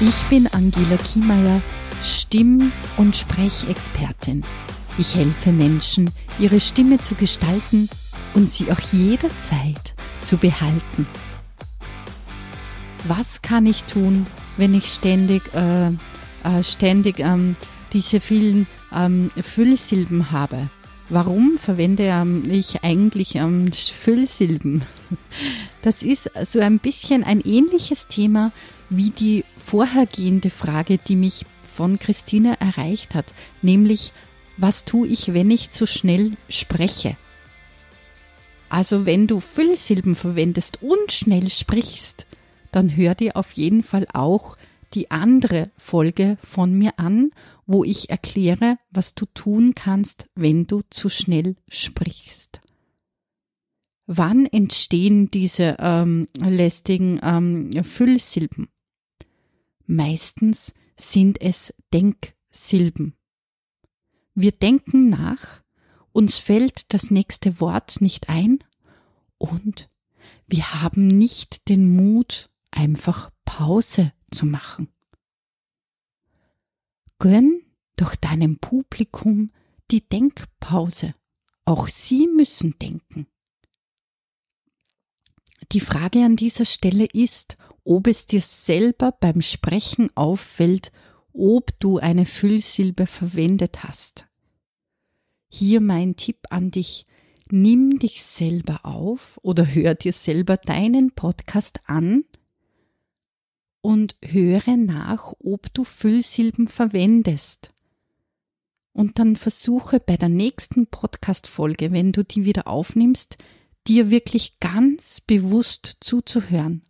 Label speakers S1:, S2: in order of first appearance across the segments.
S1: Ich bin Angela Kiemeier, Stimm- und Sprechexpertin. Ich helfe Menschen, ihre Stimme zu gestalten und sie auch jederzeit zu behalten. Was kann ich tun, wenn ich ständig, äh, äh, ständig ähm, diese vielen ähm, Füllsilben habe? Warum verwende ähm, ich eigentlich ähm, Füllsilben? Das ist so ein bisschen ein ähnliches Thema wie die vorhergehende Frage, die mich von Christine erreicht hat, nämlich was tue ich, wenn ich zu schnell spreche? Also wenn du Füllsilben verwendest und schnell sprichst, dann hör dir auf jeden Fall auch die andere Folge von mir an, wo ich erkläre, was du tun kannst, wenn du zu schnell sprichst. Wann entstehen diese ähm, lästigen ähm, Füllsilben? Meistens sind es Denksilben. Wir denken nach, uns fällt das nächste Wort nicht ein und wir haben nicht den Mut, einfach Pause zu machen. Gönn doch deinem Publikum die Denkpause. Auch sie müssen denken. Die Frage an dieser Stelle ist, ob es dir selber beim Sprechen auffällt, ob du eine Füllsilbe verwendet hast. Hier mein Tipp an dich. Nimm dich selber auf oder hör dir selber deinen Podcast an und höre nach, ob du Füllsilben verwendest. Und dann versuche bei der nächsten Podcast-Folge, wenn du die wieder aufnimmst, dir wirklich ganz bewusst zuzuhören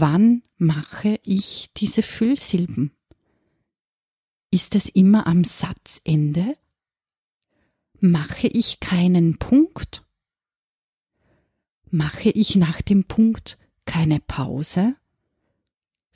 S1: wann mache ich diese Füllsilben? Ist es immer am Satzende? Mache ich keinen Punkt? Mache ich nach dem Punkt keine Pause?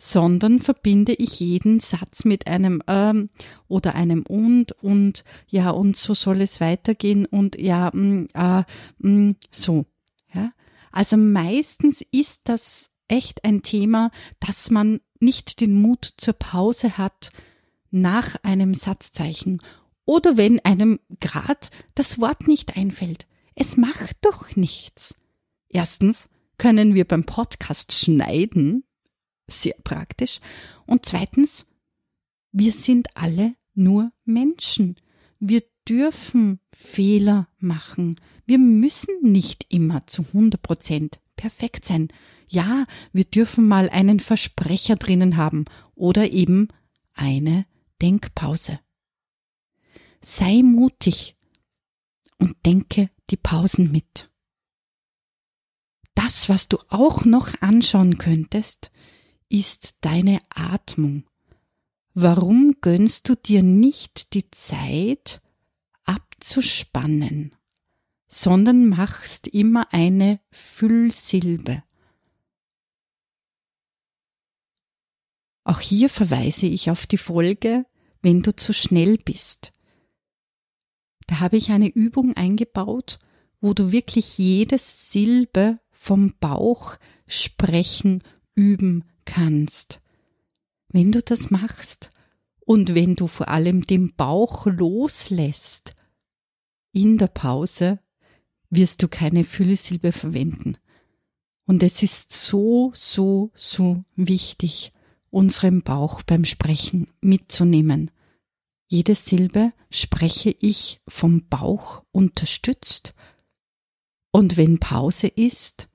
S1: Sondern verbinde ich jeden Satz mit einem ähm oder einem und und ja und so soll es weitergehen und ja mh, mm, äh, mh, mm, so ja also meistens ist das echt ein Thema, dass man nicht den Mut zur Pause hat nach einem Satzzeichen oder wenn einem grad das Wort nicht einfällt. Es macht doch nichts. Erstens können wir beim Podcast schneiden, sehr praktisch, und zweitens, wir sind alle nur Menschen. Wir dürfen Fehler machen. Wir müssen nicht immer zu 100 Prozent perfekt sein. Ja, wir dürfen mal einen Versprecher drinnen haben oder eben eine Denkpause. Sei mutig und denke die Pausen mit. Das, was du auch noch anschauen könntest, ist deine Atmung. Warum gönnst du dir nicht die Zeit abzuspannen? sondern machst immer eine Füllsilbe. Auch hier verweise ich auf die Folge, wenn du zu schnell bist. Da habe ich eine Übung eingebaut, wo du wirklich jede Silbe vom Bauch sprechen üben kannst. Wenn du das machst und wenn du vor allem den Bauch loslässt in der Pause, wirst du keine Füllsilbe verwenden. Und es ist so, so, so wichtig, unseren Bauch beim Sprechen mitzunehmen. Jede Silbe spreche ich vom Bauch unterstützt. Und wenn Pause ist,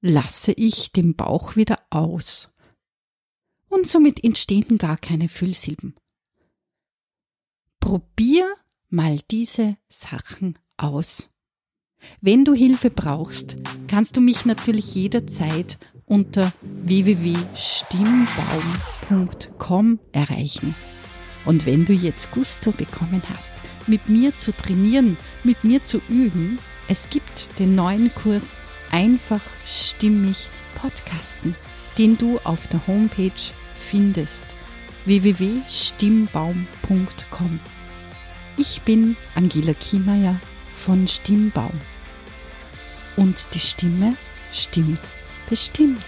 S1: lasse ich den Bauch wieder aus. Und somit entstehen gar keine Füllsilben. Probier mal diese Sachen aus. Wenn du Hilfe brauchst, kannst du mich natürlich jederzeit unter www.stimmbaum.com erreichen. Und wenn du jetzt Gusto bekommen hast, mit mir zu trainieren, mit mir zu üben, es gibt den neuen Kurs Einfach stimmig Podcasten, den du auf der Homepage findest www.stimmbaum.com. Ich bin Angela Kiemeier von Stimmbaum. Und die Stimme stimmt bestimmt.